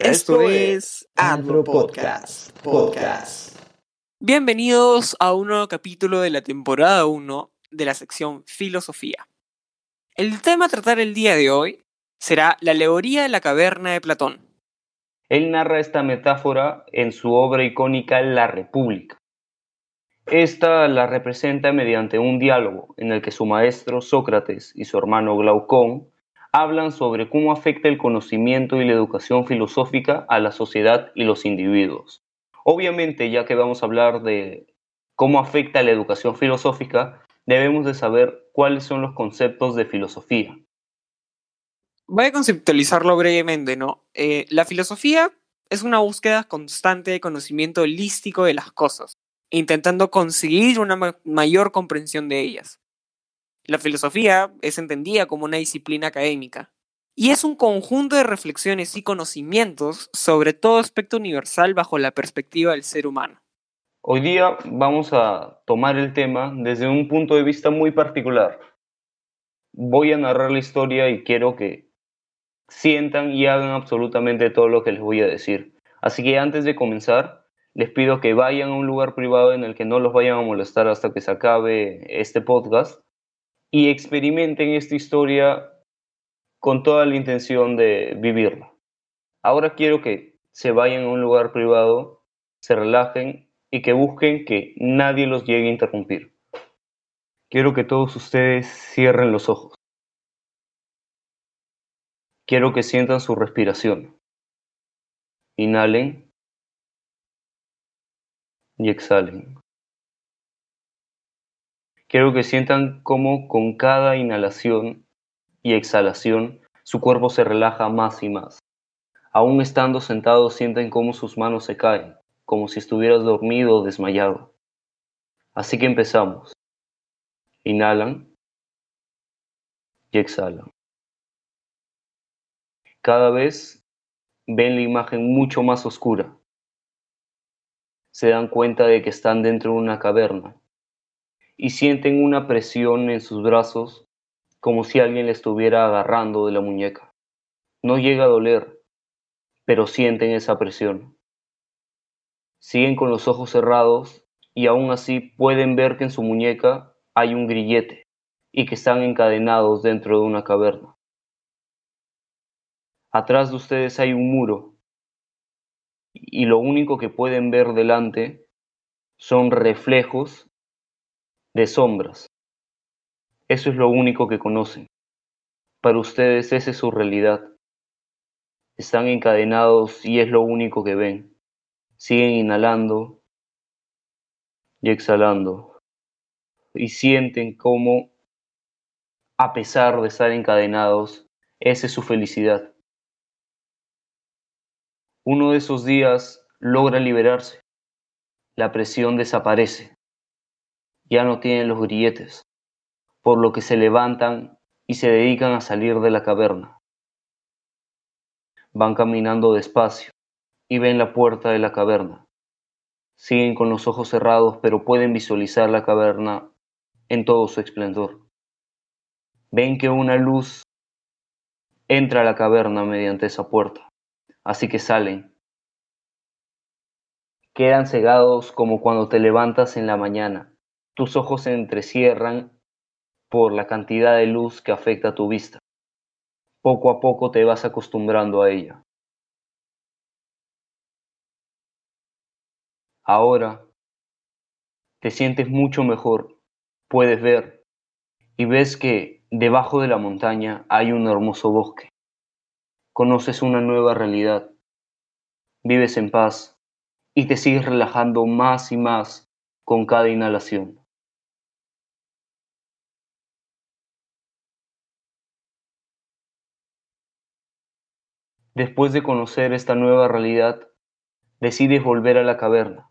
Esto es Andro Podcast. Podcast. Bienvenidos a un nuevo capítulo de la temporada 1 de la sección Filosofía. El tema a tratar el día de hoy será la alegoría de la caverna de Platón. Él narra esta metáfora en su obra icónica La República. Esta la representa mediante un diálogo en el que su maestro Sócrates y su hermano Glaucón hablan sobre cómo afecta el conocimiento y la educación filosófica a la sociedad y los individuos. Obviamente, ya que vamos a hablar de cómo afecta la educación filosófica, debemos de saber cuáles son los conceptos de filosofía. Voy a conceptualizarlo brevemente, ¿no? Eh, la filosofía es una búsqueda constante de conocimiento holístico de las cosas, intentando conseguir una mayor comprensión de ellas. La filosofía es entendida como una disciplina académica y es un conjunto de reflexiones y conocimientos sobre todo aspecto universal bajo la perspectiva del ser humano. Hoy día vamos a tomar el tema desde un punto de vista muy particular. Voy a narrar la historia y quiero que sientan y hagan absolutamente todo lo que les voy a decir. Así que antes de comenzar, les pido que vayan a un lugar privado en el que no los vayan a molestar hasta que se acabe este podcast y experimenten esta historia con toda la intención de vivirla. Ahora quiero que se vayan a un lugar privado, se relajen y que busquen que nadie los llegue a interrumpir. Quiero que todos ustedes cierren los ojos. Quiero que sientan su respiración. Inhalen y exhalen. Quiero que sientan cómo con cada inhalación y exhalación su cuerpo se relaja más y más. Aún estando sentados sienten cómo sus manos se caen, como si estuvieras dormido o desmayado. Así que empezamos. Inhalan y exhalan. Cada vez ven la imagen mucho más oscura. Se dan cuenta de que están dentro de una caverna y sienten una presión en sus brazos como si alguien le estuviera agarrando de la muñeca. No llega a doler, pero sienten esa presión. Siguen con los ojos cerrados y aún así pueden ver que en su muñeca hay un grillete y que están encadenados dentro de una caverna. Atrás de ustedes hay un muro y lo único que pueden ver delante son reflejos de sombras. Eso es lo único que conocen. Para ustedes esa es su realidad. Están encadenados y es lo único que ven. Siguen inhalando y exhalando. Y sienten cómo, a pesar de estar encadenados, esa es su felicidad. Uno de esos días logra liberarse. La presión desaparece ya no tienen los grilletes, por lo que se levantan y se dedican a salir de la caverna. Van caminando despacio y ven la puerta de la caverna. Siguen con los ojos cerrados, pero pueden visualizar la caverna en todo su esplendor. Ven que una luz entra a la caverna mediante esa puerta, así que salen. Quedan cegados como cuando te levantas en la mañana tus ojos se entrecierran por la cantidad de luz que afecta tu vista. Poco a poco te vas acostumbrando a ella. Ahora te sientes mucho mejor, puedes ver y ves que debajo de la montaña hay un hermoso bosque. Conoces una nueva realidad, vives en paz y te sigues relajando más y más con cada inhalación. Después de conocer esta nueva realidad, decides volver a la caverna.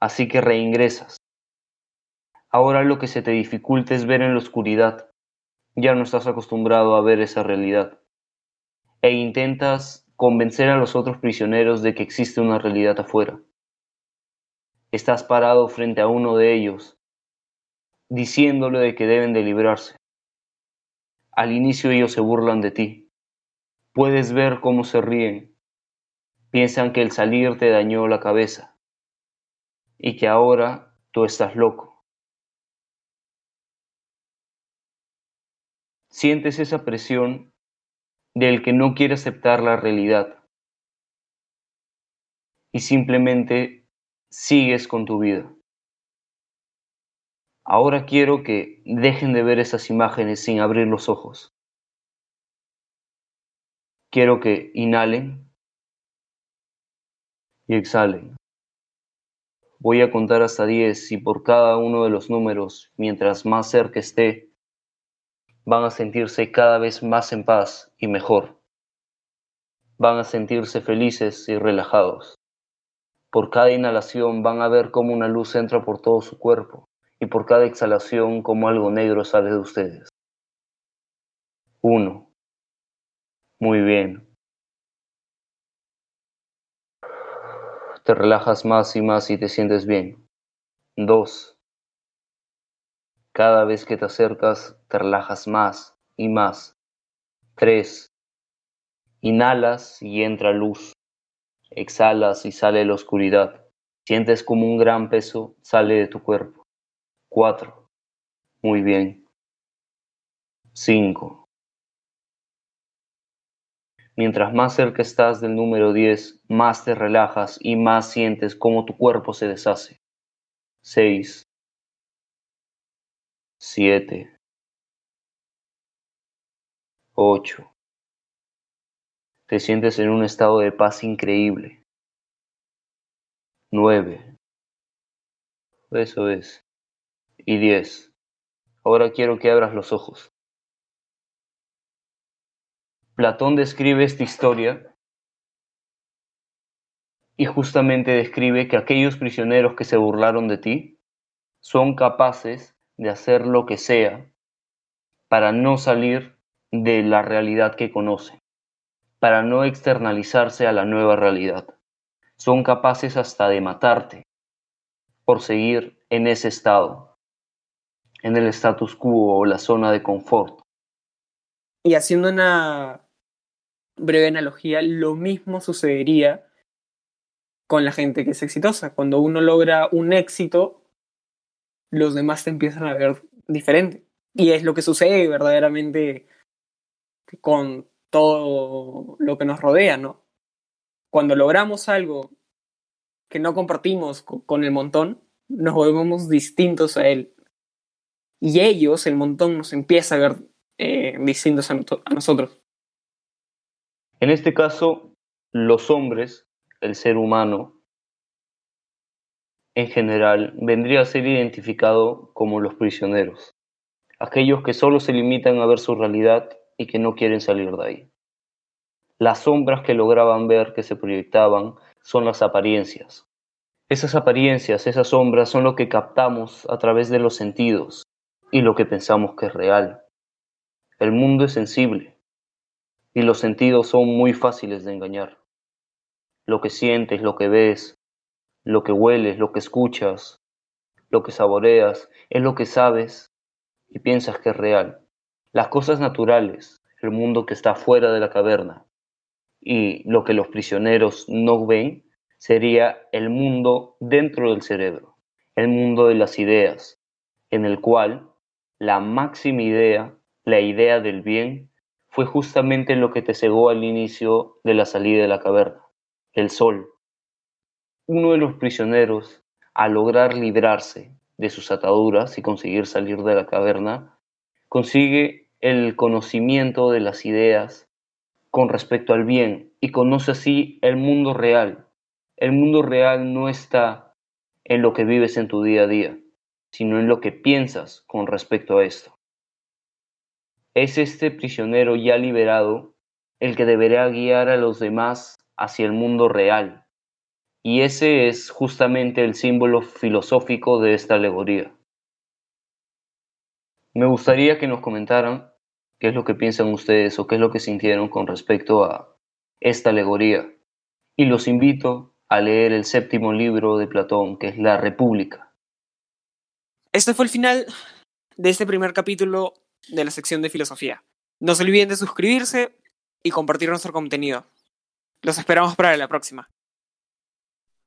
Así que reingresas. Ahora lo que se te dificulta es ver en la oscuridad. Ya no estás acostumbrado a ver esa realidad. E intentas convencer a los otros prisioneros de que existe una realidad afuera. Estás parado frente a uno de ellos, diciéndole de que deben de librarse. Al inicio ellos se burlan de ti Puedes ver cómo se ríen, piensan que el salir te dañó la cabeza y que ahora tú estás loco. Sientes esa presión del que no quiere aceptar la realidad y simplemente sigues con tu vida. Ahora quiero que dejen de ver esas imágenes sin abrir los ojos. Quiero que inhalen y exhalen. Voy a contar hasta 10 y por cada uno de los números, mientras más cerca esté, van a sentirse cada vez más en paz y mejor. Van a sentirse felices y relajados. Por cada inhalación van a ver cómo una luz entra por todo su cuerpo y por cada exhalación como algo negro sale de ustedes. Uno. Muy bien. Te relajas más y más y te sientes bien. Dos. Cada vez que te acercas, te relajas más y más. Tres. Inhalas y entra luz. Exhalas y sale la oscuridad. Sientes como un gran peso sale de tu cuerpo. Cuatro. Muy bien. Cinco. Mientras más cerca estás del número 10, más te relajas y más sientes cómo tu cuerpo se deshace. 6, 7, 8. Te sientes en un estado de paz increíble. 9. Eso es y 10. Ahora quiero que abras los ojos. Platón describe esta historia y justamente describe que aquellos prisioneros que se burlaron de ti son capaces de hacer lo que sea para no salir de la realidad que conocen, para no externalizarse a la nueva realidad. Son capaces hasta de matarte por seguir en ese estado en el status quo o la zona de confort. Y haciendo una breve analogía, lo mismo sucedería con la gente que es exitosa. Cuando uno logra un éxito, los demás te empiezan a ver diferente. Y es lo que sucede verdaderamente con todo lo que nos rodea, ¿no? Cuando logramos algo que no compartimos con el montón, nos volvemos distintos a él y ellos, el montón, nos empieza a ver eh, distintos a, nosotros. En este caso, los hombres, el ser humano, en general, vendría a ser identificado como los prisioneros, aquellos que solo se limitan a ver su realidad y que no quieren salir de ahí. Las sombras que lograban ver, que se proyectaban, son las apariencias. Esas apariencias, esas sombras son lo que captamos a través de los sentidos, y lo que pensamos que es real. El mundo es sensible y los sentidos son muy fáciles de engañar. Lo que sientes, lo que ves, lo que hueles, lo que escuchas, lo que saboreas, es lo que sabes y piensas que es real. Las cosas naturales, el mundo que está fuera de la caverna y lo que los prisioneros no ven sería el mundo dentro del cerebro, el mundo de las ideas, en el cual la máxima idea, la idea del bien, fue justamente lo que te cegó al inicio de la salida de la caverna, el sol. Uno de los prisioneros, al lograr librarse de sus ataduras y conseguir salir de la caverna, consigue el conocimiento de las ideas con respecto al bien y conoce así el mundo real. El mundo real no está en lo que vives en tu día a día sino en lo que piensas con respecto a esto. Es este prisionero ya liberado el que deberá guiar a los demás hacia el mundo real, y ese es justamente el símbolo filosófico de esta alegoría. Me gustaría que nos comentaran qué es lo que piensan ustedes o qué es lo que sintieron con respecto a esta alegoría. Y los invito a leer el séptimo libro de Platón, que es La República. Este fue el final de este primer capítulo de la sección de filosofía. No se olviden de suscribirse y compartir nuestro contenido. Los esperamos para la próxima.